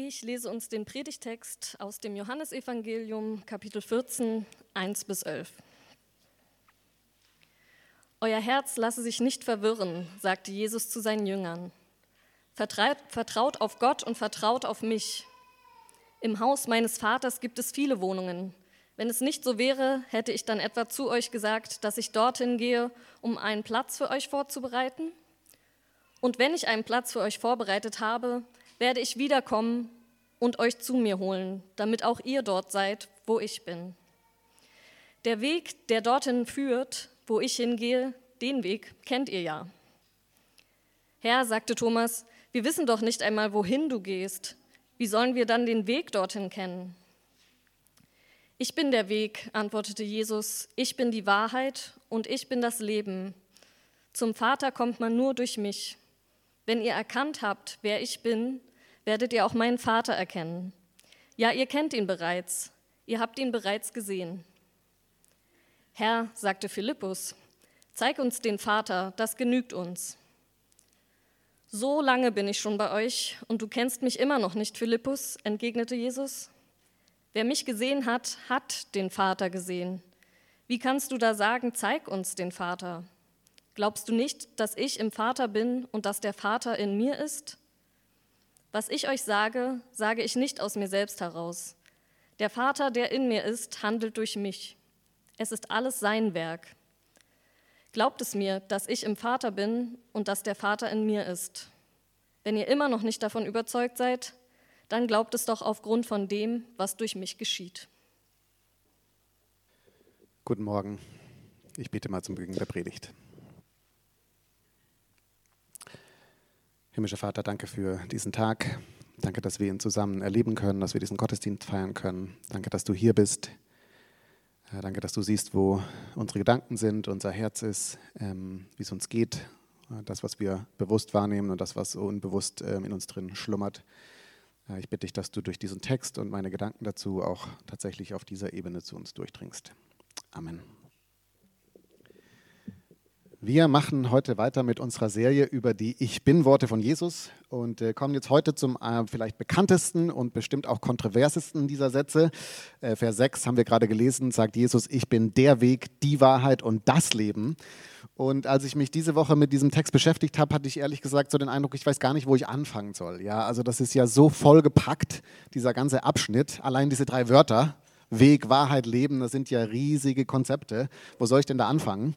Ich lese uns den Predigtext aus dem Johannesevangelium, Kapitel 14, 1 bis 11. Euer Herz lasse sich nicht verwirren, sagte Jesus zu seinen Jüngern. Vertraut, auf Gott und vertraut auf mich. Im Haus meines Vaters gibt es viele Wohnungen. Wenn es nicht so wäre, hätte ich dann etwa zu euch gesagt, dass ich dorthin gehe, um einen Platz für euch vorzubereiten? Und wenn ich einen Platz für euch vorbereitet habe, werde ich wiederkommen und euch zu mir holen, damit auch ihr dort seid, wo ich bin. Der Weg, der dorthin führt, wo ich hingehe, den Weg kennt ihr ja. Herr, sagte Thomas, wir wissen doch nicht einmal, wohin du gehst. Wie sollen wir dann den Weg dorthin kennen? Ich bin der Weg, antwortete Jesus, ich bin die Wahrheit und ich bin das Leben. Zum Vater kommt man nur durch mich. Wenn ihr erkannt habt, wer ich bin, werdet ihr auch meinen Vater erkennen. Ja, ihr kennt ihn bereits, ihr habt ihn bereits gesehen. Herr, sagte Philippus, zeig uns den Vater, das genügt uns. So lange bin ich schon bei euch und du kennst mich immer noch nicht, Philippus, entgegnete Jesus. Wer mich gesehen hat, hat den Vater gesehen. Wie kannst du da sagen, zeig uns den Vater? Glaubst du nicht, dass ich im Vater bin und dass der Vater in mir ist? Was ich euch sage, sage ich nicht aus mir selbst heraus. Der Vater, der in mir ist, handelt durch mich. Es ist alles sein Werk. Glaubt es mir, dass ich im Vater bin und dass der Vater in mir ist. Wenn ihr immer noch nicht davon überzeugt seid, dann glaubt es doch aufgrund von dem, was durch mich geschieht. Guten Morgen. Ich bete mal zum Beginn der Predigt. Himmlischer Vater, danke für diesen Tag. Danke, dass wir ihn zusammen erleben können, dass wir diesen Gottesdienst feiern können. Danke, dass du hier bist. Danke, dass du siehst, wo unsere Gedanken sind, unser Herz ist, ähm, wie es uns geht, das, was wir bewusst wahrnehmen und das, was unbewusst ähm, in uns drin schlummert. Ich bitte dich, dass du durch diesen Text und meine Gedanken dazu auch tatsächlich auf dieser Ebene zu uns durchdringst. Amen. Wir machen heute weiter mit unserer Serie über die Ich Bin-Worte von Jesus und äh, kommen jetzt heute zum äh, vielleicht bekanntesten und bestimmt auch kontroversesten dieser Sätze. Äh, Vers 6 haben wir gerade gelesen, sagt Jesus, ich bin der Weg, die Wahrheit und das Leben. Und als ich mich diese Woche mit diesem Text beschäftigt habe, hatte ich ehrlich gesagt so den Eindruck, ich weiß gar nicht, wo ich anfangen soll. Ja, also das ist ja so vollgepackt, dieser ganze Abschnitt, allein diese drei Wörter. Weg, Wahrheit, Leben, das sind ja riesige Konzepte. Wo soll ich denn da anfangen?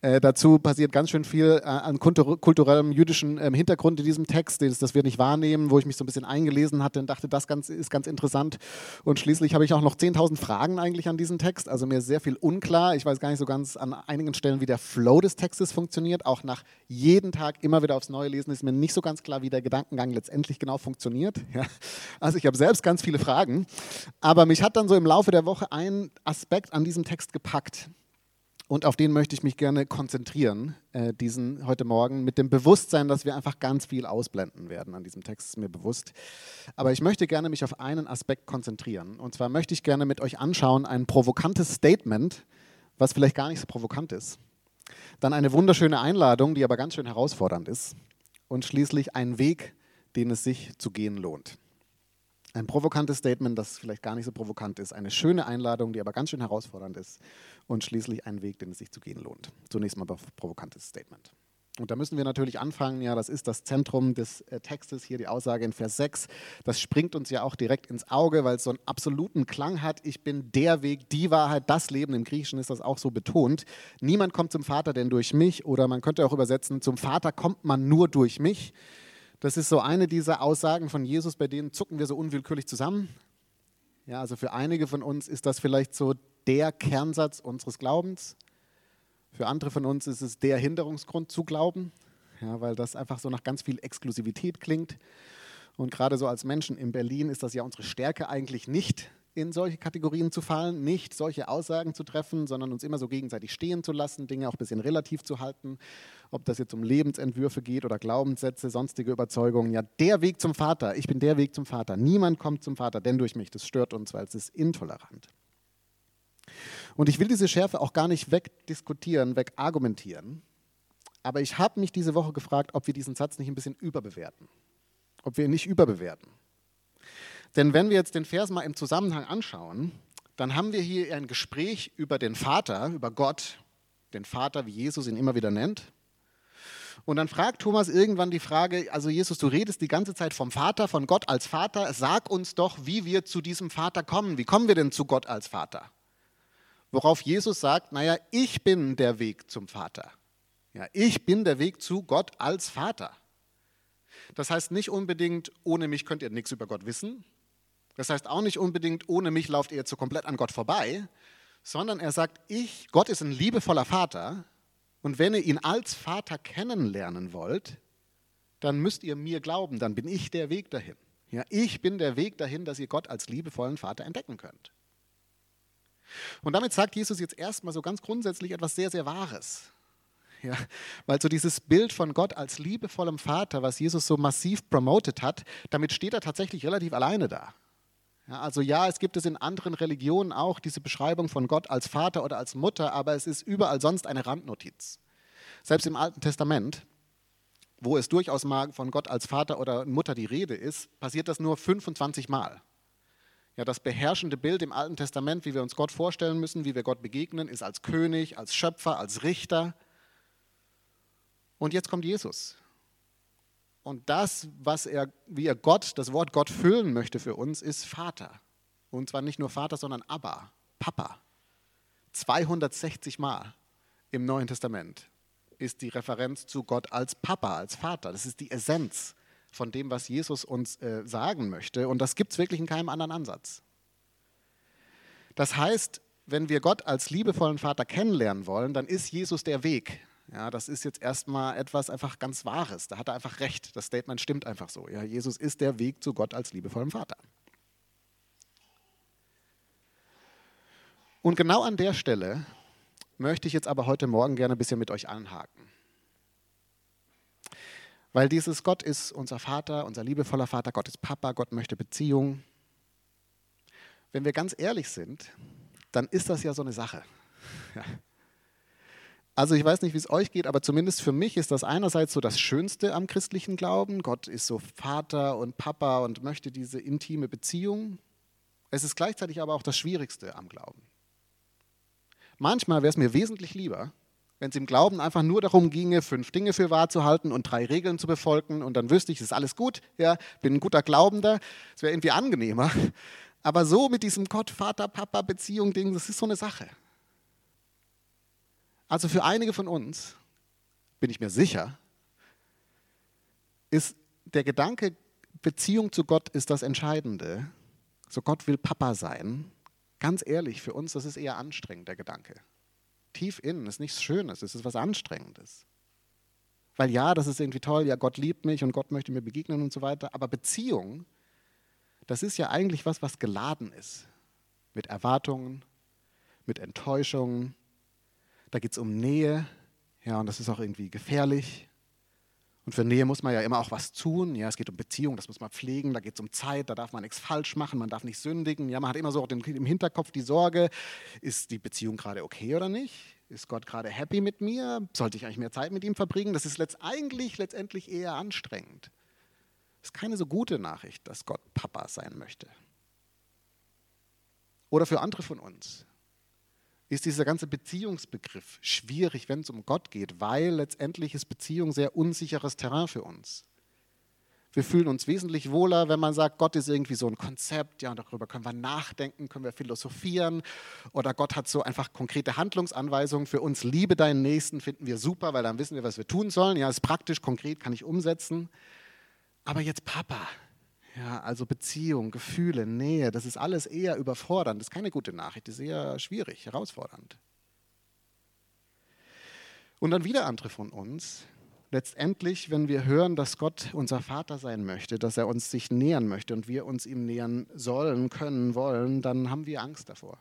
Äh, dazu passiert ganz schön viel äh, an kulturellem jüdischen äh, Hintergrund in diesem Text, das, das wir nicht wahrnehmen, wo ich mich so ein bisschen eingelesen hatte und dachte, das ganz, ist ganz interessant. Und schließlich habe ich auch noch 10.000 Fragen eigentlich an diesen Text, also mir sehr viel unklar. Ich weiß gar nicht so ganz an einigen Stellen, wie der Flow des Textes funktioniert. Auch nach jedem Tag immer wieder aufs Neue lesen ist mir nicht so ganz klar, wie der Gedankengang letztendlich genau funktioniert. Ja. Also ich habe selbst ganz viele Fragen, aber mich hat dann so im Laufe der Woche einen Aspekt an diesem Text gepackt. Und auf den möchte ich mich gerne konzentrieren, äh, diesen heute Morgen, mit dem Bewusstsein, dass wir einfach ganz viel ausblenden werden an diesem Text, ist mir bewusst. Aber ich möchte gerne mich auf einen Aspekt konzentrieren. Und zwar möchte ich gerne mit euch anschauen ein provokantes Statement, was vielleicht gar nicht so provokant ist. Dann eine wunderschöne Einladung, die aber ganz schön herausfordernd ist. Und schließlich einen Weg, den es sich zu gehen lohnt. Ein provokantes Statement, das vielleicht gar nicht so provokant ist. Eine schöne Einladung, die aber ganz schön herausfordernd ist. Und schließlich ein Weg, den es sich zu gehen lohnt. Zunächst mal ein provokantes Statement. Und da müssen wir natürlich anfangen, ja, das ist das Zentrum des äh, Textes, hier die Aussage in Vers 6. Das springt uns ja auch direkt ins Auge, weil es so einen absoluten Klang hat. Ich bin der Weg, die Wahrheit, das Leben. Im Griechischen ist das auch so betont. Niemand kommt zum Vater denn durch mich. Oder man könnte auch übersetzen, zum Vater kommt man nur durch mich. Das ist so eine dieser Aussagen von Jesus, bei denen zucken wir so unwillkürlich zusammen. Ja, also für einige von uns ist das vielleicht so der Kernsatz unseres Glaubens. Für andere von uns ist es der Hinderungsgrund zu glauben, ja, weil das einfach so nach ganz viel Exklusivität klingt. Und gerade so als Menschen in Berlin ist das ja unsere Stärke eigentlich nicht, in solche Kategorien zu fallen, nicht solche Aussagen zu treffen, sondern uns immer so gegenseitig stehen zu lassen, Dinge auch ein bisschen relativ zu halten, ob das jetzt um Lebensentwürfe geht oder Glaubenssätze, sonstige Überzeugungen. Ja, der Weg zum Vater, ich bin der Weg zum Vater. Niemand kommt zum Vater, denn durch mich. Das stört uns, weil es ist intolerant. Und ich will diese Schärfe auch gar nicht wegdiskutieren, wegargumentieren, aber ich habe mich diese Woche gefragt, ob wir diesen Satz nicht ein bisschen überbewerten, ob wir ihn nicht überbewerten. Denn wenn wir jetzt den Vers mal im Zusammenhang anschauen, dann haben wir hier ein Gespräch über den Vater, über Gott, den Vater, wie Jesus ihn immer wieder nennt. Und dann fragt Thomas irgendwann die Frage, also Jesus, du redest die ganze Zeit vom Vater, von Gott als Vater, sag uns doch, wie wir zu diesem Vater kommen. Wie kommen wir denn zu Gott als Vater? Worauf Jesus sagt, naja, ich bin der Weg zum Vater. Ja, ich bin der Weg zu Gott als Vater. Das heißt nicht unbedingt, ohne mich könnt ihr nichts über Gott wissen. Das heißt auch nicht unbedingt, ohne mich lauft ihr jetzt so komplett an Gott vorbei, sondern er sagt, ich, Gott ist ein liebevoller Vater und wenn ihr ihn als Vater kennenlernen wollt, dann müsst ihr mir glauben, dann bin ich der Weg dahin. Ja, ich bin der Weg dahin, dass ihr Gott als liebevollen Vater entdecken könnt. Und damit sagt Jesus jetzt erstmal so ganz grundsätzlich etwas sehr, sehr Wahres. Ja, weil so dieses Bild von Gott als liebevollem Vater, was Jesus so massiv promotet hat, damit steht er tatsächlich relativ alleine da. Ja, also ja, es gibt es in anderen Religionen auch diese Beschreibung von Gott als Vater oder als Mutter, aber es ist überall sonst eine Randnotiz. Selbst im Alten Testament, wo es durchaus mal von Gott als Vater oder Mutter die Rede ist, passiert das nur 25 Mal. Ja, das beherrschende Bild im Alten Testament, wie wir uns Gott vorstellen müssen, wie wir Gott begegnen, ist als König, als Schöpfer, als Richter. Und jetzt kommt Jesus. Und das, was er, wie er Gott, das Wort Gott füllen möchte für uns, ist Vater. Und zwar nicht nur Vater, sondern Abba, Papa. 260 Mal im Neuen Testament ist die Referenz zu Gott als Papa, als Vater. Das ist die Essenz von dem, was Jesus uns äh, sagen möchte. Und das gibt es wirklich in keinem anderen Ansatz. Das heißt, wenn wir Gott als liebevollen Vater kennenlernen wollen, dann ist Jesus der Weg. Ja, das ist jetzt erstmal etwas einfach ganz Wahres. Da hat er einfach recht. Das Statement stimmt einfach so. Ja, Jesus ist der Weg zu Gott als liebevollem Vater. Und genau an der Stelle möchte ich jetzt aber heute Morgen gerne ein bisschen mit euch anhaken. Weil dieses Gott ist unser Vater, unser liebevoller Vater, Gott ist Papa, Gott möchte Beziehung. Wenn wir ganz ehrlich sind, dann ist das ja so eine Sache. Ja. Also ich weiß nicht, wie es euch geht, aber zumindest für mich ist das einerseits so das Schönste am christlichen Glauben. Gott ist so Vater und Papa und möchte diese intime Beziehung. Es ist gleichzeitig aber auch das Schwierigste am Glauben. Manchmal wäre es mir wesentlich lieber, wenn es im Glauben einfach nur darum ginge, fünf Dinge für wahr zu halten und drei Regeln zu befolgen und dann wüsste ich, es ist alles gut, ja, bin ein guter Glaubender, es wäre irgendwie angenehmer. Aber so mit diesem Gott, Vater, Papa, Beziehung, Ding, das ist so eine Sache. Also für einige von uns, bin ich mir sicher, ist der Gedanke, Beziehung zu Gott ist das Entscheidende. So Gott will Papa sein. Ganz ehrlich, für uns, das ist eher anstrengend, der Gedanke tief innen ist nichts Schönes, es ist was Anstrengendes. Weil ja, das ist irgendwie toll, ja, Gott liebt mich und Gott möchte mir begegnen und so weiter, aber Beziehung, das ist ja eigentlich was, was geladen ist. Mit Erwartungen, mit Enttäuschungen. Da geht es um Nähe, ja, und das ist auch irgendwie gefährlich. Und für Nähe muss man ja immer auch was tun. Ja, es geht um Beziehung, das muss man pflegen, da geht es um Zeit, da darf man nichts falsch machen, man darf nicht sündigen. Ja, man hat immer so im Hinterkopf die Sorge, ist die Beziehung gerade okay oder nicht? Ist Gott gerade happy mit mir? Sollte ich eigentlich mehr Zeit mit ihm verbringen? Das ist letzt eigentlich letztendlich eher anstrengend. Das ist keine so gute Nachricht, dass Gott Papa sein möchte. Oder für andere von uns ist dieser ganze Beziehungsbegriff schwierig, wenn es um Gott geht, weil letztendlich ist Beziehung sehr unsicheres Terrain für uns. Wir fühlen uns wesentlich wohler, wenn man sagt, Gott ist irgendwie so ein Konzept, ja, und darüber können wir nachdenken, können wir philosophieren. Oder Gott hat so einfach konkrete Handlungsanweisungen für uns. Liebe deinen Nächsten finden wir super, weil dann wissen wir, was wir tun sollen. Ja, ist praktisch, konkret, kann ich umsetzen. Aber jetzt Papa, ja, also Beziehung, Gefühle, Nähe, das ist alles eher überfordernd. Das ist keine gute Nachricht, das ist eher schwierig, herausfordernd. Und dann wieder andere von uns. Letztendlich, wenn wir hören, dass Gott unser Vater sein möchte, dass er uns sich nähern möchte und wir uns ihm nähern sollen, können, wollen, dann haben wir Angst davor.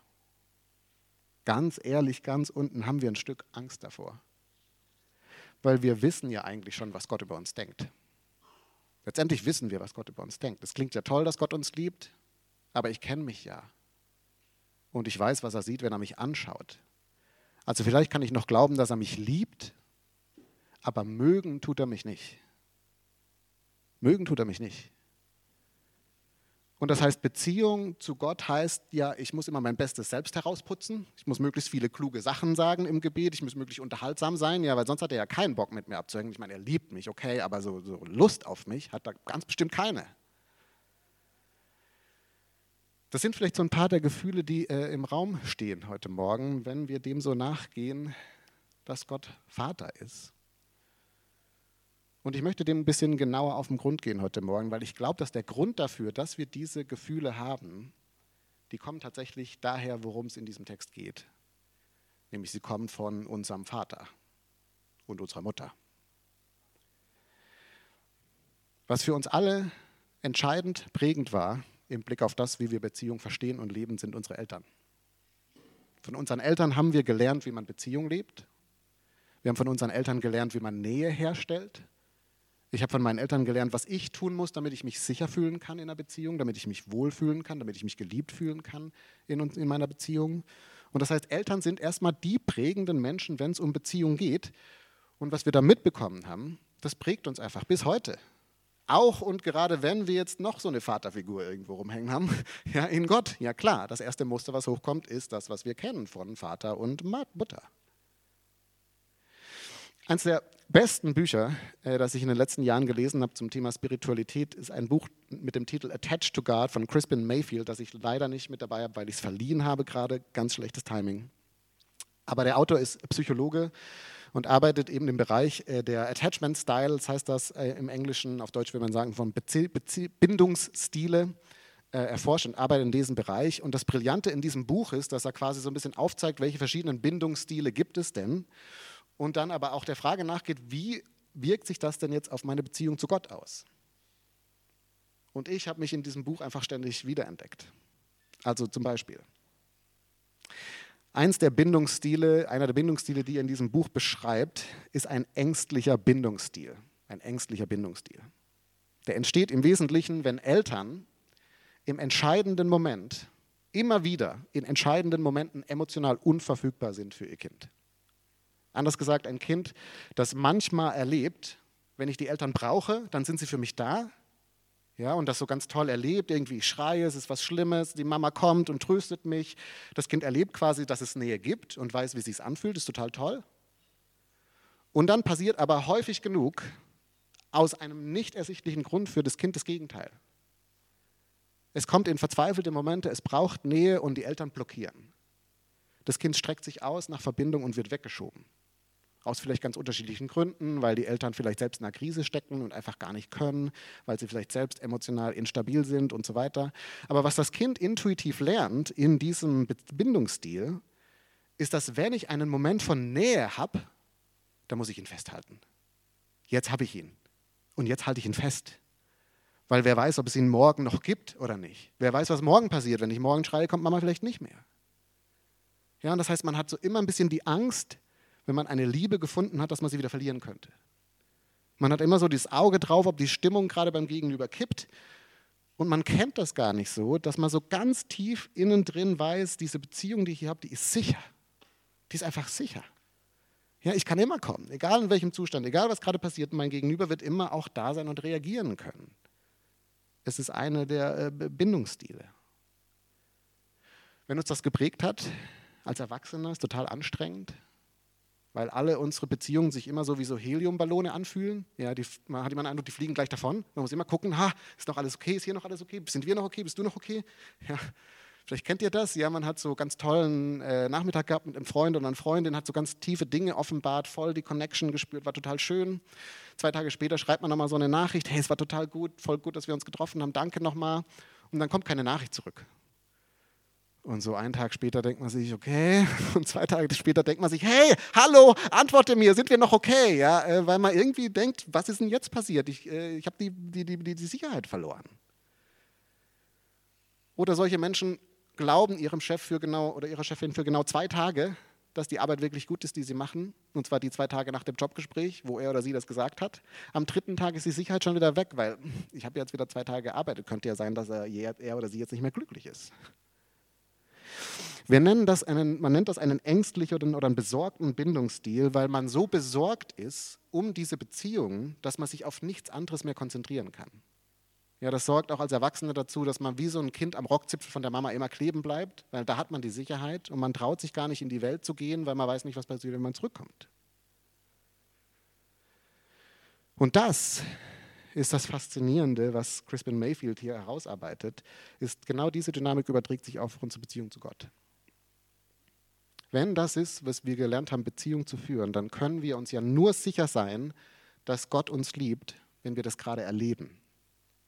Ganz ehrlich, ganz unten haben wir ein Stück Angst davor. Weil wir wissen ja eigentlich schon, was Gott über uns denkt. Letztendlich wissen wir, was Gott über uns denkt. Es klingt ja toll, dass Gott uns liebt, aber ich kenne mich ja. Und ich weiß, was er sieht, wenn er mich anschaut. Also vielleicht kann ich noch glauben, dass er mich liebt, aber mögen tut er mich nicht. Mögen tut er mich nicht. Und das heißt, Beziehung zu Gott heißt ja, ich muss immer mein Bestes selbst herausputzen. Ich muss möglichst viele kluge Sachen sagen im Gebet. Ich muss möglichst unterhaltsam sein, ja, weil sonst hat er ja keinen Bock mit mir abzuhängen. Ich meine, er liebt mich, okay, aber so, so Lust auf mich hat er ganz bestimmt keine. Das sind vielleicht so ein paar der Gefühle, die äh, im Raum stehen heute Morgen, wenn wir dem so nachgehen, dass Gott Vater ist. Und ich möchte dem ein bisschen genauer auf den Grund gehen heute Morgen, weil ich glaube, dass der Grund dafür, dass wir diese Gefühle haben, die kommen tatsächlich daher, worum es in diesem Text geht. Nämlich sie kommen von unserem Vater und unserer Mutter. Was für uns alle entscheidend prägend war im Blick auf das, wie wir Beziehung verstehen und leben, sind unsere Eltern. Von unseren Eltern haben wir gelernt, wie man Beziehung lebt. Wir haben von unseren Eltern gelernt, wie man Nähe herstellt. Ich habe von meinen Eltern gelernt, was ich tun muss, damit ich mich sicher fühlen kann in einer Beziehung, damit ich mich wohlfühlen kann, damit ich mich geliebt fühlen kann in, in meiner Beziehung. Und das heißt, Eltern sind erstmal die prägenden Menschen, wenn es um Beziehung geht. Und was wir da mitbekommen haben, das prägt uns einfach bis heute. Auch und gerade wenn wir jetzt noch so eine Vaterfigur irgendwo rumhängen haben, ja, in Gott, ja klar, das erste Muster, was hochkommt, ist das, was wir kennen von Vater und Mutter. Eines der besten Bücher, äh, das ich in den letzten Jahren gelesen habe zum Thema Spiritualität, ist ein Buch mit dem Titel Attached to God von Crispin Mayfield, das ich leider nicht mit dabei habe, weil ich es verliehen habe gerade. Ganz schlechtes Timing. Aber der Autor ist Psychologe und arbeitet eben im Bereich äh, der Attachment Styles, heißt das äh, im Englischen, auf Deutsch würde man sagen, von Bezie Bezie Bindungsstile äh, erforscht und arbeitet in diesem Bereich. Und das Brillante in diesem Buch ist, dass er quasi so ein bisschen aufzeigt, welche verschiedenen Bindungsstile gibt es denn und dann aber auch der Frage nachgeht, wie wirkt sich das denn jetzt auf meine Beziehung zu Gott aus? Und ich habe mich in diesem Buch einfach ständig wiederentdeckt. Also zum Beispiel. Eins der Bindungsstile, einer der Bindungsstile, die er in diesem Buch beschreibt, ist ein ängstlicher Bindungsstil. Ein ängstlicher Bindungsstil. Der entsteht im Wesentlichen, wenn Eltern im entscheidenden Moment immer wieder in entscheidenden Momenten emotional unverfügbar sind für ihr Kind. Anders gesagt, ein Kind, das manchmal erlebt, wenn ich die Eltern brauche, dann sind sie für mich da. Ja, und das so ganz toll erlebt, irgendwie ich schreie, es ist was Schlimmes, die Mama kommt und tröstet mich. Das Kind erlebt quasi, dass es Nähe gibt und weiß, wie es sich anfühlt, ist total toll. Und dann passiert aber häufig genug aus einem nicht ersichtlichen Grund für das Kind das Gegenteil. Es kommt in verzweifelte Momente, es braucht Nähe und die Eltern blockieren. Das Kind streckt sich aus nach Verbindung und wird weggeschoben. Aus vielleicht ganz unterschiedlichen Gründen, weil die Eltern vielleicht selbst in einer Krise stecken und einfach gar nicht können, weil sie vielleicht selbst emotional instabil sind und so weiter. Aber was das Kind intuitiv lernt in diesem Bindungsstil, ist, dass wenn ich einen Moment von Nähe habe, dann muss ich ihn festhalten. Jetzt habe ich ihn. Und jetzt halte ich ihn fest. Weil wer weiß, ob es ihn morgen noch gibt oder nicht. Wer weiß, was morgen passiert. Wenn ich morgen schreie, kommt Mama vielleicht nicht mehr. Ja, und das heißt, man hat so immer ein bisschen die Angst, wenn man eine Liebe gefunden hat, dass man sie wieder verlieren könnte. Man hat immer so dieses Auge drauf, ob die Stimmung gerade beim Gegenüber kippt. Und man kennt das gar nicht so, dass man so ganz tief innen drin weiß, diese Beziehung, die ich hier habe, die ist sicher. Die ist einfach sicher. Ja, ich kann immer kommen, egal in welchem Zustand, egal was gerade passiert, mein Gegenüber wird immer auch da sein und reagieren können. Es ist eine der äh, Bindungsstile. Wenn uns das geprägt hat, als Erwachsener, ist total anstrengend weil alle unsere Beziehungen sich immer so wie so Heliumballone anfühlen. Ja, die, man hat immer den Eindruck, die fliegen gleich davon. Man muss immer gucken, ha, ist noch alles okay, ist hier noch alles okay, sind wir noch okay, bist du noch okay? Ja, vielleicht kennt ihr das. Ja, man hat so ganz tollen äh, Nachmittag gehabt mit einem Freund und einer Freundin, hat so ganz tiefe Dinge offenbart, voll die Connection gespürt, war total schön. Zwei Tage später schreibt man nochmal so eine Nachricht, hey, es war total gut, voll gut, dass wir uns getroffen haben, danke nochmal. Und dann kommt keine Nachricht zurück. Und so einen Tag später denkt man sich, okay. Und zwei Tage später denkt man sich, hey, hallo, antworte mir, sind wir noch okay? Ja, äh, weil man irgendwie denkt, was ist denn jetzt passiert? Ich, äh, ich habe die, die, die, die Sicherheit verloren. Oder solche Menschen glauben ihrem Chef für genau oder ihrer Chefin für genau zwei Tage, dass die Arbeit wirklich gut ist, die sie machen. Und zwar die zwei Tage nach dem Jobgespräch, wo er oder sie das gesagt hat. Am dritten Tag ist die Sicherheit schon wieder weg, weil ich habe jetzt wieder zwei Tage gearbeitet. Könnte ja sein, dass er, er oder sie jetzt nicht mehr glücklich ist. Wir nennen das einen, man nennt das einen ängstlichen oder einen besorgten Bindungsstil, weil man so besorgt ist um diese Beziehung, dass man sich auf nichts anderes mehr konzentrieren kann. Ja, das sorgt auch als Erwachsene dazu, dass man wie so ein Kind am Rockzipfel von der Mama immer kleben bleibt, weil da hat man die Sicherheit und man traut sich gar nicht in die Welt zu gehen, weil man weiß nicht, was passiert, wenn man zurückkommt. Und das ist das Faszinierende, was Crispin Mayfield hier herausarbeitet, ist genau diese Dynamik überträgt sich auf unsere Beziehung zu Gott. Wenn das ist, was wir gelernt haben, Beziehung zu führen, dann können wir uns ja nur sicher sein, dass Gott uns liebt, wenn wir das gerade erleben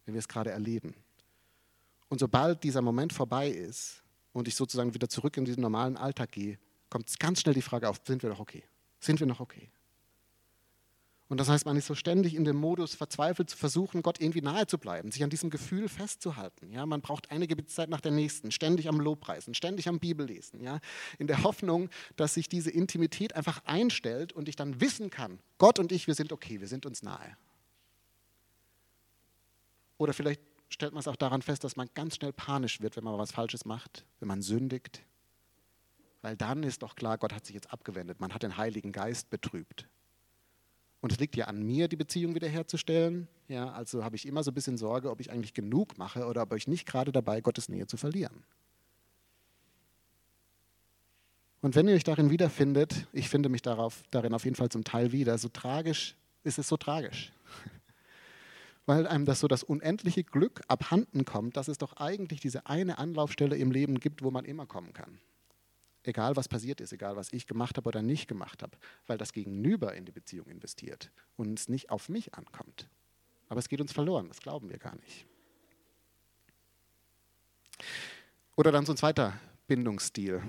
wenn wir es gerade erleben. Und sobald dieser Moment vorbei ist und ich sozusagen wieder zurück in diesen normalen Alltag gehe, kommt ganz schnell die Frage auf, sind wir noch okay? Sind wir noch okay? Und das heißt, man ist so ständig in dem Modus, verzweifelt zu versuchen, Gott irgendwie nahe zu bleiben, sich an diesem Gefühl festzuhalten. Ja, man braucht eine Gebetszeit nach der nächsten, ständig am Lobpreisen, ständig am Bibellesen, ja, in der Hoffnung, dass sich diese Intimität einfach einstellt und ich dann wissen kann, Gott und ich, wir sind okay, wir sind uns nahe. Oder vielleicht stellt man es auch daran fest, dass man ganz schnell panisch wird, wenn man was Falsches macht, wenn man sündigt. Weil dann ist doch klar, Gott hat sich jetzt abgewendet, man hat den Heiligen Geist betrübt. Und es liegt ja an mir, die Beziehung wiederherzustellen. Ja, also habe ich immer so ein bisschen Sorge, ob ich eigentlich genug mache oder ob ich nicht gerade dabei Gottes Nähe zu verlieren. Und wenn ihr euch darin wiederfindet, ich finde mich darauf, darin auf jeden Fall zum Teil wieder, so tragisch ist es so tragisch weil einem das so das unendliche Glück abhanden kommt, dass es doch eigentlich diese eine Anlaufstelle im Leben gibt, wo man immer kommen kann. Egal was passiert ist, egal was ich gemacht habe oder nicht gemacht habe, weil das Gegenüber in die Beziehung investiert und es nicht auf mich ankommt. Aber es geht uns verloren, das glauben wir gar nicht. Oder dann so ein zweiter Bindungsstil,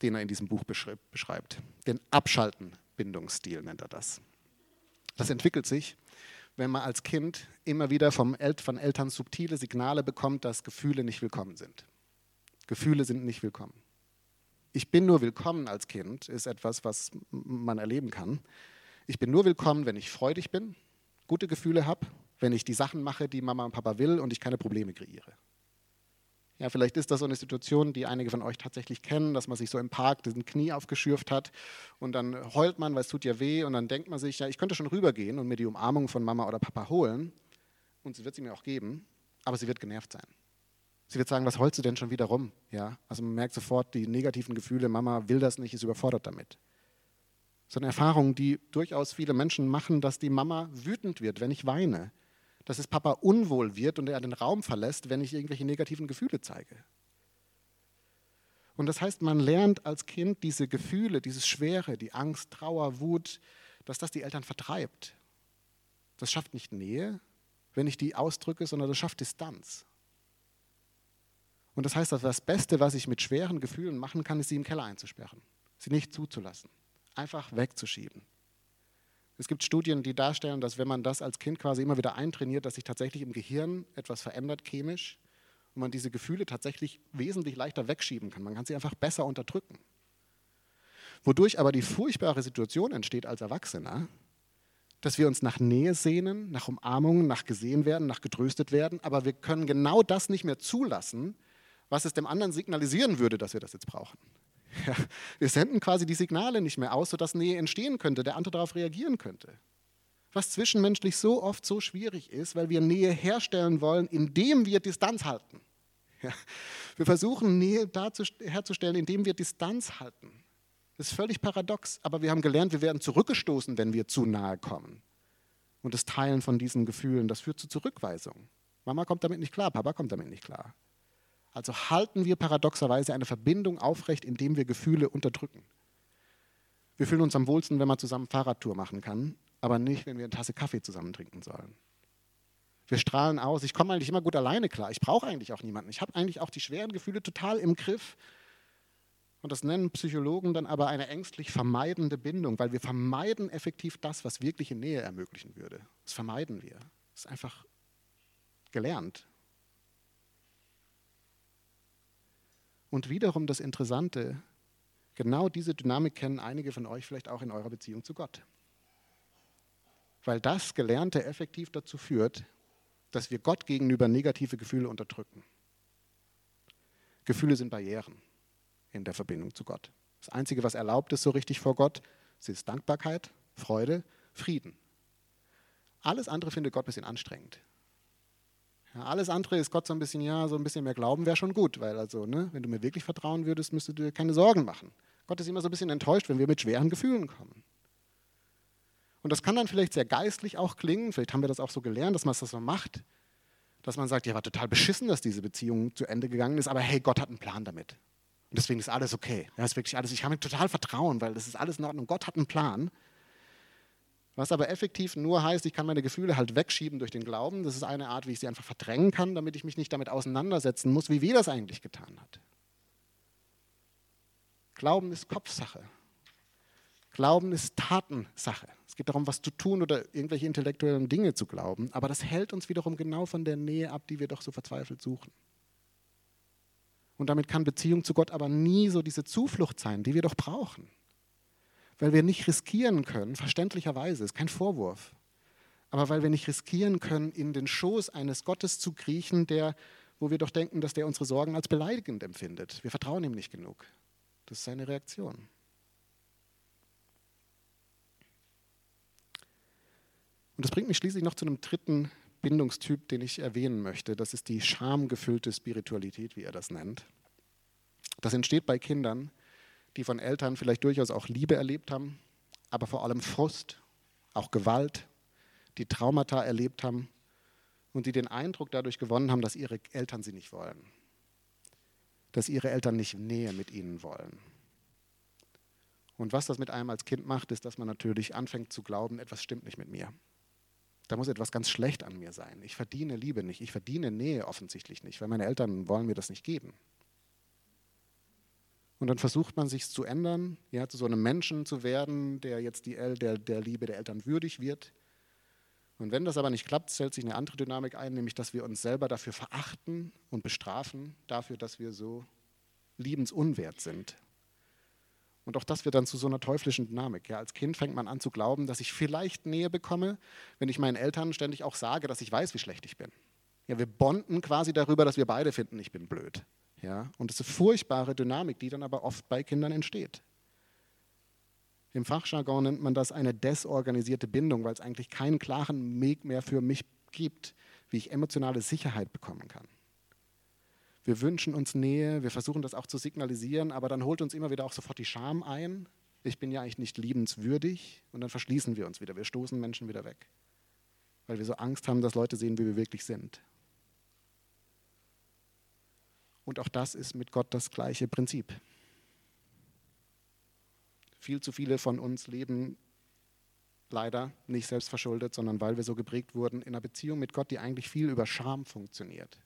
den er in diesem Buch beschreibt. Den Abschalten-Bindungsstil nennt er das. Das entwickelt sich wenn man als Kind immer wieder vom El von Eltern subtile Signale bekommt, dass Gefühle nicht willkommen sind. Gefühle sind nicht willkommen. Ich bin nur willkommen als Kind, ist etwas, was man erleben kann. Ich bin nur willkommen, wenn ich freudig bin, gute Gefühle habe, wenn ich die Sachen mache, die Mama und Papa will und ich keine Probleme kreiere. Ja, vielleicht ist das so eine Situation, die einige von euch tatsächlich kennen, dass man sich so im Park diesen Knie aufgeschürft hat und dann heult man, weil es tut ja weh und dann denkt man sich, ja, ich könnte schon rübergehen und mir die Umarmung von Mama oder Papa holen und sie wird sie mir auch geben, aber sie wird genervt sein. Sie wird sagen, was heulst du denn schon wieder rum? Ja, also man merkt sofort die negativen Gefühle, Mama will das nicht, ist überfordert damit. So eine Erfahrung, die durchaus viele Menschen machen, dass die Mama wütend wird, wenn ich weine dass es Papa unwohl wird und er den Raum verlässt, wenn ich irgendwelche negativen Gefühle zeige. Und das heißt, man lernt als Kind diese Gefühle, dieses Schwere, die Angst, Trauer, Wut, dass das die Eltern vertreibt. Das schafft nicht Nähe, wenn ich die ausdrücke, sondern das schafft Distanz. Und das heißt, dass das Beste, was ich mit schweren Gefühlen machen kann, ist, sie im Keller einzusperren, sie nicht zuzulassen, einfach wegzuschieben. Es gibt Studien, die darstellen, dass wenn man das als Kind quasi immer wieder eintrainiert, dass sich tatsächlich im Gehirn etwas verändert chemisch und man diese Gefühle tatsächlich wesentlich leichter wegschieben kann. Man kann sie einfach besser unterdrücken. Wodurch aber die furchtbare Situation entsteht als Erwachsener, dass wir uns nach Nähe sehnen, nach Umarmungen, nach gesehen werden, nach getröstet werden, aber wir können genau das nicht mehr zulassen, was es dem anderen signalisieren würde, dass wir das jetzt brauchen. Ja, wir senden quasi die Signale nicht mehr aus, sodass Nähe entstehen könnte, der andere darauf reagieren könnte. Was zwischenmenschlich so oft so schwierig ist, weil wir Nähe herstellen wollen, indem wir Distanz halten. Ja, wir versuchen Nähe herzustellen, indem wir Distanz halten. Das ist völlig paradox, aber wir haben gelernt, wir werden zurückgestoßen, wenn wir zu nahe kommen. Und das Teilen von diesen Gefühlen, das führt zu Zurückweisung. Mama kommt damit nicht klar, Papa kommt damit nicht klar. Also halten wir paradoxerweise eine Verbindung aufrecht, indem wir Gefühle unterdrücken. Wir fühlen uns am wohlsten, wenn man zusammen Fahrradtour machen kann, aber nicht, wenn wir eine Tasse Kaffee zusammen trinken sollen. Wir strahlen aus, ich komme eigentlich immer gut alleine klar, ich brauche eigentlich auch niemanden. Ich habe eigentlich auch die schweren Gefühle total im Griff. Und das nennen Psychologen dann aber eine ängstlich vermeidende Bindung, weil wir vermeiden effektiv das, was wirkliche Nähe ermöglichen würde. Das vermeiden wir. Das ist einfach gelernt. Und wiederum das Interessante, genau diese Dynamik kennen einige von euch vielleicht auch in eurer Beziehung zu Gott. Weil das Gelernte effektiv dazu führt, dass wir Gott gegenüber negative Gefühle unterdrücken. Gefühle sind Barrieren in der Verbindung zu Gott. Das Einzige, was erlaubt ist so richtig vor Gott, ist Dankbarkeit, Freude, Frieden. Alles andere findet Gott ein bisschen anstrengend. Ja, alles andere ist Gott so ein bisschen, ja, so ein bisschen mehr Glauben wäre schon gut, weil also, ne, wenn du mir wirklich vertrauen würdest, müsstest du dir keine Sorgen machen. Gott ist immer so ein bisschen enttäuscht, wenn wir mit schweren Gefühlen kommen. Und das kann dann vielleicht sehr geistlich auch klingen, vielleicht haben wir das auch so gelernt, dass man das so macht, dass man sagt, ja, war total beschissen, dass diese Beziehung zu Ende gegangen ist, aber hey, Gott hat einen Plan damit. Und deswegen ist alles okay. Ja, ist wirklich alles, ich mir total vertrauen, weil das ist alles in Ordnung. Gott hat einen Plan. Was aber effektiv nur heißt, ich kann meine Gefühle halt wegschieben durch den Glauben. Das ist eine Art, wie ich sie einfach verdrängen kann, damit ich mich nicht damit auseinandersetzen muss, wie wir das eigentlich getan hat. Glauben ist Kopfsache. Glauben ist Tatensache. Es geht darum, was zu tun oder irgendwelche intellektuellen Dinge zu glauben. Aber das hält uns wiederum genau von der Nähe ab, die wir doch so verzweifelt suchen. Und damit kann Beziehung zu Gott aber nie so diese Zuflucht sein, die wir doch brauchen weil wir nicht riskieren können, verständlicherweise, ist kein Vorwurf, aber weil wir nicht riskieren können, in den Schoß eines Gottes zu kriechen, der, wo wir doch denken, dass der unsere Sorgen als beleidigend empfindet. Wir vertrauen ihm nicht genug. Das ist seine Reaktion. Und das bringt mich schließlich noch zu einem dritten Bindungstyp, den ich erwähnen möchte. Das ist die schamgefüllte Spiritualität, wie er das nennt. Das entsteht bei Kindern, die von Eltern vielleicht durchaus auch Liebe erlebt haben, aber vor allem Frust, auch Gewalt, die Traumata erlebt haben und die den Eindruck dadurch gewonnen haben, dass ihre Eltern sie nicht wollen, dass ihre Eltern nicht Nähe mit ihnen wollen. Und was das mit einem als Kind macht, ist, dass man natürlich anfängt zu glauben, etwas stimmt nicht mit mir. Da muss etwas ganz schlecht an mir sein. Ich verdiene Liebe nicht, ich verdiene Nähe offensichtlich nicht, weil meine Eltern wollen mir das nicht geben. Und dann versucht man sich zu ändern, ja, zu so einem Menschen zu werden, der jetzt die, der, der Liebe der Eltern würdig wird. Und wenn das aber nicht klappt, stellt sich eine andere Dynamik ein, nämlich dass wir uns selber dafür verachten und bestrafen, dafür, dass wir so liebensunwert sind. Und auch das wird dann zu so einer teuflischen Dynamik. Ja, als Kind fängt man an zu glauben, dass ich vielleicht Nähe bekomme, wenn ich meinen Eltern ständig auch sage, dass ich weiß, wie schlecht ich bin. Ja, wir bonden quasi darüber, dass wir beide finden, ich bin blöd. Ja? Und das ist eine furchtbare Dynamik, die dann aber oft bei Kindern entsteht. Im Fachjargon nennt man das eine desorganisierte Bindung, weil es eigentlich keinen klaren Weg mehr für mich gibt, wie ich emotionale Sicherheit bekommen kann. Wir wünschen uns Nähe, wir versuchen das auch zu signalisieren, aber dann holt uns immer wieder auch sofort die Scham ein. Ich bin ja eigentlich nicht liebenswürdig und dann verschließen wir uns wieder, wir stoßen Menschen wieder weg, weil wir so Angst haben, dass Leute sehen, wie wir wirklich sind. Und auch das ist mit Gott das gleiche Prinzip. Viel zu viele von uns leben leider nicht selbstverschuldet, sondern weil wir so geprägt wurden in einer Beziehung mit Gott, die eigentlich viel über Scham funktioniert.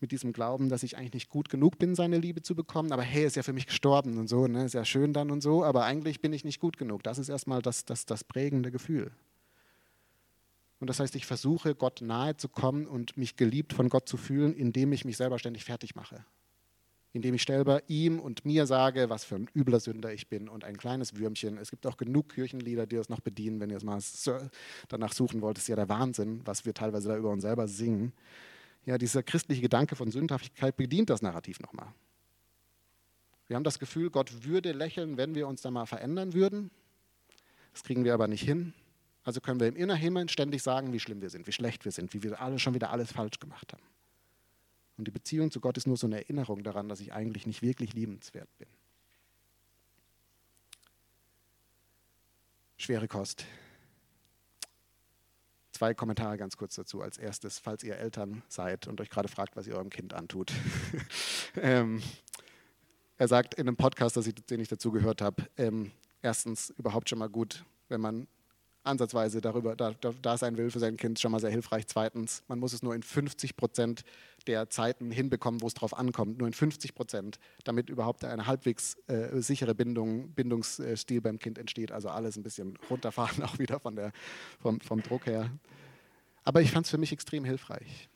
Mit diesem Glauben, dass ich eigentlich nicht gut genug bin, seine Liebe zu bekommen, aber hey, ist ja für mich gestorben und so, ne? ist ja schön dann und so, aber eigentlich bin ich nicht gut genug. Das ist erstmal das, das, das prägende Gefühl. Und das heißt, ich versuche, Gott nahe zu kommen und mich geliebt von Gott zu fühlen, indem ich mich selber ständig fertig mache. Indem ich selber ihm und mir sage, was für ein übler Sünder ich bin und ein kleines Würmchen. Es gibt auch genug Kirchenlieder, die das noch bedienen, wenn ihr es mal danach suchen wollt. Das ist ja der Wahnsinn, was wir teilweise da über uns selber singen. Ja, dieser christliche Gedanke von Sündhaftigkeit bedient das Narrativ nochmal. Wir haben das Gefühl, Gott würde lächeln, wenn wir uns da mal verändern würden. Das kriegen wir aber nicht hin. Also können wir im Innerhimmel ständig sagen, wie schlimm wir sind, wie schlecht wir sind, wie wir alle schon wieder alles falsch gemacht haben. Und die Beziehung zu Gott ist nur so eine Erinnerung daran, dass ich eigentlich nicht wirklich liebenswert bin. Schwere Kost. Zwei Kommentare ganz kurz dazu. Als erstes, falls ihr Eltern seid und euch gerade fragt, was ihr eurem Kind antut. ähm, er sagt in einem Podcast, den ich dazu gehört habe, ähm, erstens überhaupt schon mal gut, wenn man ansatzweise darüber da, da, sein will für sein Kind, schon mal sehr hilfreich. Zweitens, man muss es nur in 50 Prozent der Zeiten hinbekommen, wo es drauf ankommt, nur in 50 Prozent, damit überhaupt eine halbwegs äh, sichere Bindung, Bindungsstil beim Kind entsteht. Also alles ein bisschen runterfahren, auch wieder von der, vom, vom Druck her. Aber ich fand es für mich extrem hilfreich,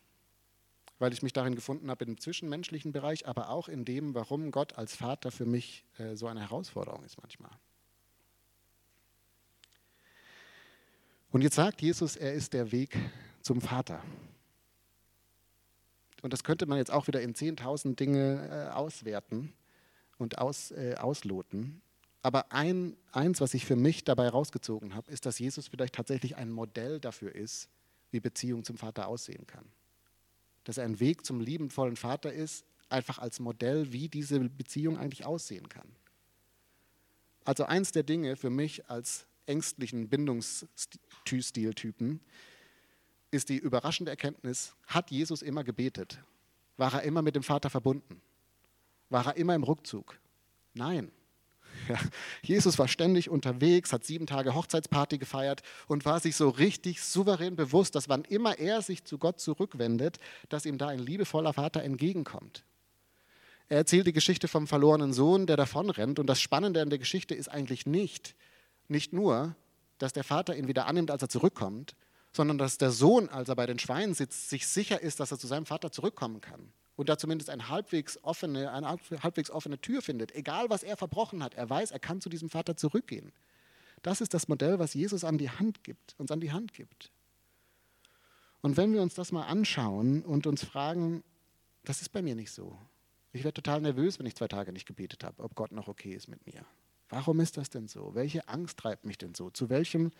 weil ich mich darin gefunden habe im zwischenmenschlichen Bereich, aber auch in dem, warum Gott als Vater für mich äh, so eine Herausforderung ist manchmal. Und jetzt sagt Jesus, er ist der Weg zum Vater. Und das könnte man jetzt auch wieder in 10.000 Dinge äh, auswerten und aus, äh, ausloten. Aber ein, eins, was ich für mich dabei rausgezogen habe, ist, dass Jesus vielleicht tatsächlich ein Modell dafür ist, wie Beziehung zum Vater aussehen kann. dass er ein Weg zum liebenvollen Vater ist, einfach als Modell, wie diese Beziehung eigentlich aussehen kann. Also eins der Dinge für mich als ängstlichen Bindungsstiltypen ist die überraschende Erkenntnis, hat Jesus immer gebetet? War er immer mit dem Vater verbunden? War er immer im Rückzug? Nein. Ja, Jesus war ständig unterwegs, hat sieben Tage Hochzeitsparty gefeiert und war sich so richtig souverän bewusst, dass wann immer er sich zu Gott zurückwendet, dass ihm da ein liebevoller Vater entgegenkommt. Er erzählt die Geschichte vom verlorenen Sohn, der davonrennt. Und das Spannende an der Geschichte ist eigentlich nicht, nicht nur, dass der Vater ihn wieder annimmt, als er zurückkommt, sondern dass der Sohn, als er bei den Schweinen sitzt, sich sicher ist, dass er zu seinem Vater zurückkommen kann und da zumindest eine halbwegs offene, eine halbwegs offene Tür findet, egal was er verbrochen hat, er weiß, er kann zu diesem Vater zurückgehen. Das ist das Modell, was Jesus an die Hand gibt, uns an die Hand gibt. Und wenn wir uns das mal anschauen und uns fragen, das ist bei mir nicht so. Ich werde total nervös, wenn ich zwei Tage nicht gebetet habe, ob Gott noch okay ist mit mir. Warum ist das denn so? Welche Angst treibt mich denn so? Zu, welchem,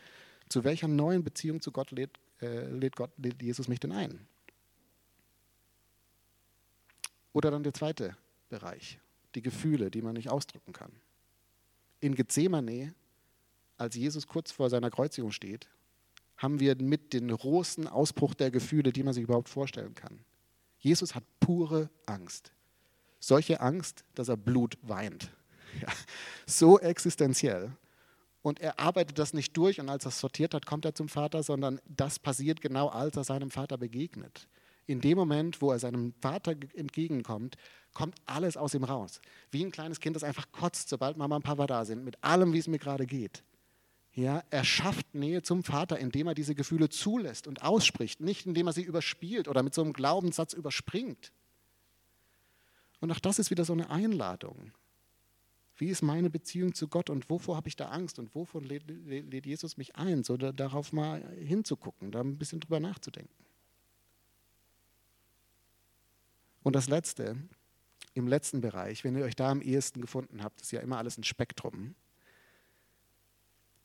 zu welcher neuen Beziehung zu Gott lädt, äh, lädt, Gott, lädt Jesus mich denn ein? Oder dann der zweite Bereich, die Gefühle, die man nicht ausdrücken kann. In Gethsemane, als Jesus kurz vor seiner Kreuzigung steht, haben wir mit den rohsten Ausbruch der Gefühle, die man sich überhaupt vorstellen kann. Jesus hat pure Angst. Solche Angst, dass er Blut weint. Ja, so existenziell. Und er arbeitet das nicht durch und als er es sortiert hat, kommt er zum Vater, sondern das passiert genau, als er seinem Vater begegnet in dem Moment, wo er seinem Vater entgegenkommt, kommt alles aus ihm raus. Wie ein kleines Kind, das einfach kotzt, sobald Mama und Papa da sind, mit allem, wie es mir gerade geht. Ja, er schafft Nähe zum Vater, indem er diese Gefühle zulässt und ausspricht, nicht indem er sie überspielt oder mit so einem Glaubenssatz überspringt. Und auch das ist wieder so eine Einladung. Wie ist meine Beziehung zu Gott und wovor habe ich da Angst und wovon lädt, lädt Jesus mich ein, so darauf mal hinzugucken, da ein bisschen drüber nachzudenken. Und das Letzte, im letzten Bereich, wenn ihr euch da am ehesten gefunden habt, ist ja immer alles ein Spektrum,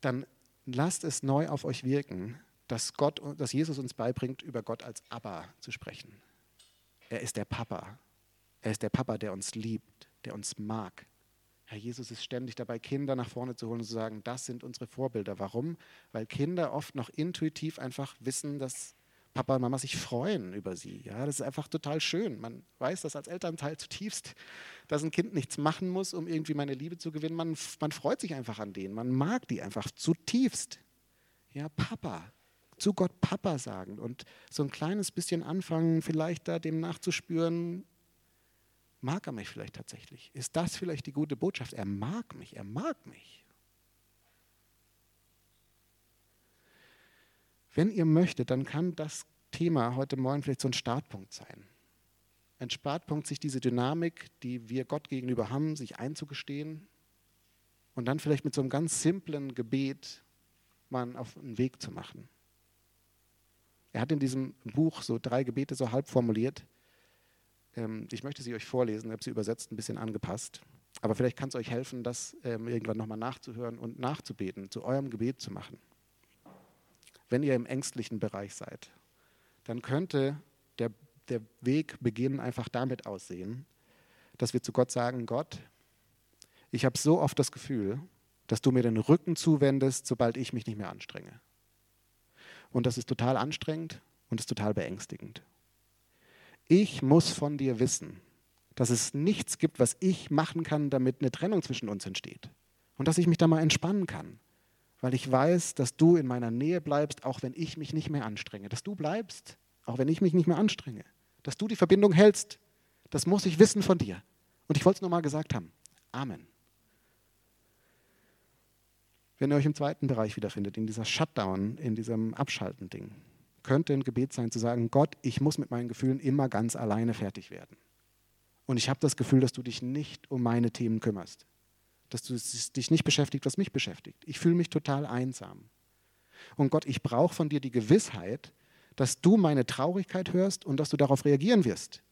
dann lasst es neu auf euch wirken, dass, Gott, dass Jesus uns beibringt, über Gott als Abba zu sprechen. Er ist der Papa. Er ist der Papa, der uns liebt, der uns mag. Herr Jesus ist ständig dabei, Kinder nach vorne zu holen und zu sagen, das sind unsere Vorbilder. Warum? Weil Kinder oft noch intuitiv einfach wissen, dass Papa und Mama sich freuen über sie. Ja, das ist einfach total schön. Man weiß das als Elternteil zutiefst, dass ein Kind nichts machen muss, um irgendwie meine Liebe zu gewinnen. Man, man freut sich einfach an denen. Man mag die einfach zutiefst. Ja, Papa. Zu Gott Papa sagen und so ein kleines bisschen anfangen, vielleicht da dem nachzuspüren, mag er mich vielleicht tatsächlich? Ist das vielleicht die gute Botschaft? Er mag mich, er mag mich. Wenn ihr möchtet, dann kann das Thema heute Morgen vielleicht so ein Startpunkt sein. Ein Startpunkt, sich diese Dynamik, die wir Gott gegenüber haben, sich einzugestehen und dann vielleicht mit so einem ganz simplen Gebet mal auf einen Weg zu machen. Er hat in diesem Buch so drei Gebete so halb formuliert. Ähm, ich möchte sie euch vorlesen, ich habe sie übersetzt, ein bisschen angepasst. Aber vielleicht kann es euch helfen, das ähm, irgendwann nochmal nachzuhören und nachzubeten, zu eurem Gebet zu machen wenn ihr im ängstlichen Bereich seid, dann könnte der, der Weg beginnen einfach damit aussehen, dass wir zu Gott sagen, Gott, ich habe so oft das Gefühl, dass du mir den Rücken zuwendest, sobald ich mich nicht mehr anstrenge. Und das ist total anstrengend und ist total beängstigend. Ich muss von dir wissen, dass es nichts gibt, was ich machen kann, damit eine Trennung zwischen uns entsteht. Und dass ich mich da mal entspannen kann weil ich weiß, dass du in meiner Nähe bleibst, auch wenn ich mich nicht mehr anstrenge. Dass du bleibst, auch wenn ich mich nicht mehr anstrenge. Dass du die Verbindung hältst, das muss ich wissen von dir. Und ich wollte es nochmal gesagt haben. Amen. Wenn ihr euch im zweiten Bereich wiederfindet, in dieser Shutdown, in diesem Abschalten-Ding, könnte ein Gebet sein zu sagen, Gott, ich muss mit meinen Gefühlen immer ganz alleine fertig werden. Und ich habe das Gefühl, dass du dich nicht um meine Themen kümmerst dass du dich nicht beschäftigt, was mich beschäftigt. Ich fühle mich total einsam. Und Gott, ich brauche von dir die Gewissheit, dass du meine Traurigkeit hörst und dass du darauf reagieren wirst.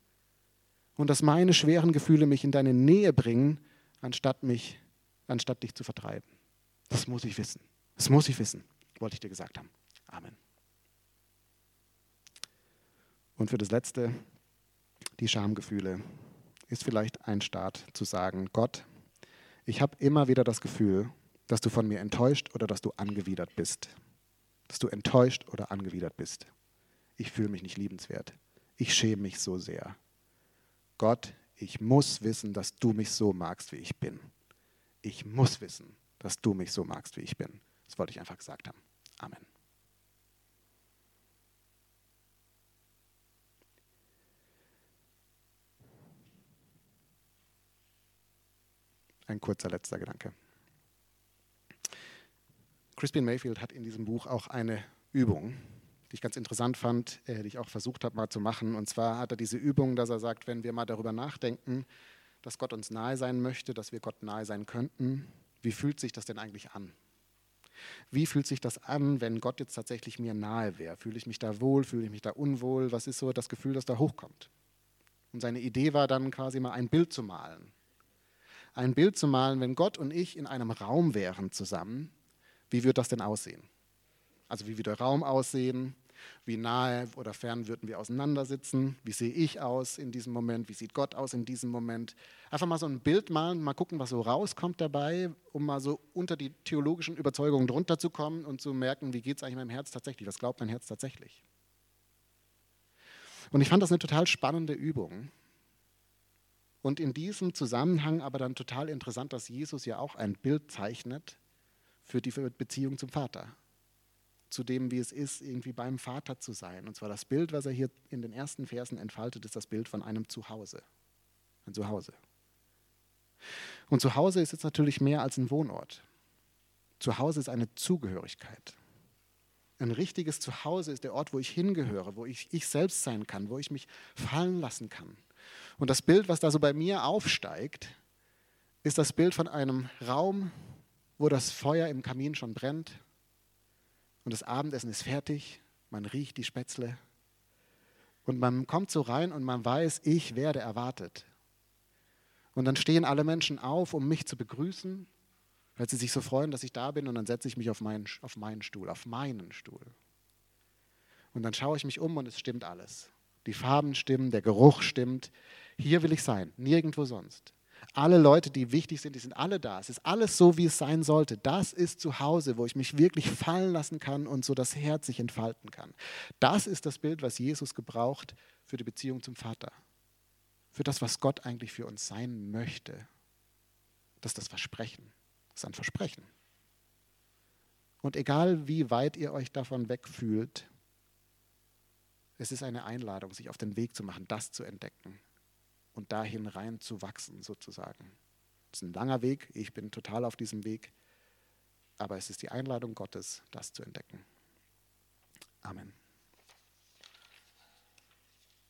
Und dass meine schweren Gefühle mich in deine Nähe bringen, anstatt, mich, anstatt dich zu vertreiben. Das muss ich wissen. Das muss ich wissen, wollte ich dir gesagt haben. Amen. Und für das Letzte, die Schamgefühle, ist vielleicht ein Start zu sagen, Gott, ich habe immer wieder das Gefühl, dass du von mir enttäuscht oder dass du angewidert bist. Dass du enttäuscht oder angewidert bist. Ich fühle mich nicht liebenswert. Ich schäme mich so sehr. Gott, ich muss wissen, dass du mich so magst, wie ich bin. Ich muss wissen, dass du mich so magst, wie ich bin. Das wollte ich einfach gesagt haben. Amen. Ein kurzer letzter Gedanke. Crispin Mayfield hat in diesem Buch auch eine Übung, die ich ganz interessant fand, äh, die ich auch versucht habe mal zu machen. Und zwar hat er diese Übung, dass er sagt, wenn wir mal darüber nachdenken, dass Gott uns nahe sein möchte, dass wir Gott nahe sein könnten, wie fühlt sich das denn eigentlich an? Wie fühlt sich das an, wenn Gott jetzt tatsächlich mir nahe wäre? Fühle ich mich da wohl, fühle ich mich da unwohl? Was ist so das Gefühl, das da hochkommt? Und seine Idee war dann quasi mal ein Bild zu malen. Ein Bild zu malen, wenn Gott und ich in einem Raum wären zusammen, wie würde das denn aussehen? Also wie würde der Raum aussehen? Wie nahe oder fern würden wir auseinandersitzen? Wie sehe ich aus in diesem Moment? Wie sieht Gott aus in diesem Moment? Einfach mal so ein Bild malen, mal gucken, was so rauskommt dabei, um mal so unter die theologischen Überzeugungen drunter zu kommen und zu merken, wie geht es eigentlich meinem Herz tatsächlich? Was glaubt mein Herz tatsächlich? Und ich fand das eine total spannende Übung. Und in diesem Zusammenhang aber dann total interessant, dass Jesus ja auch ein Bild zeichnet für die Beziehung zum Vater zu dem, wie es ist, irgendwie beim Vater zu sein. Und zwar das Bild, was er hier in den ersten Versen entfaltet, ist das Bild von einem Zuhause. Ein Zuhause. Und Zuhause ist jetzt natürlich mehr als ein Wohnort. Zuhause ist eine Zugehörigkeit. Ein richtiges Zuhause ist der Ort, wo ich hingehöre, wo ich ich selbst sein kann, wo ich mich fallen lassen kann. Und das Bild, was da so bei mir aufsteigt, ist das Bild von einem Raum, wo das Feuer im Kamin schon brennt, und das Abendessen ist fertig, man riecht die Spätzle und man kommt so rein und man weiß, ich werde erwartet. Und dann stehen alle Menschen auf, um mich zu begrüßen, weil sie sich so freuen, dass ich da bin und dann setze ich mich auf meinen, auf meinen Stuhl, auf meinen Stuhl. Und dann schaue ich mich um und es stimmt alles. Die Farben stimmen, der Geruch stimmt. Hier will ich sein, nirgendwo sonst. Alle Leute, die wichtig sind, die sind alle da. Es ist alles so, wie es sein sollte. Das ist zu Hause, wo ich mich wirklich fallen lassen kann und so das Herz sich entfalten kann. Das ist das Bild, was Jesus gebraucht für die Beziehung zum Vater. Für das, was Gott eigentlich für uns sein möchte. Das ist das Versprechen. Das ist ein Versprechen. Und egal wie weit ihr euch davon wegfühlt, es ist eine Einladung, sich auf den Weg zu machen, das zu entdecken und dahin rein zu wachsen, sozusagen. Es ist ein langer Weg, ich bin total auf diesem Weg, aber es ist die Einladung Gottes, das zu entdecken. Amen.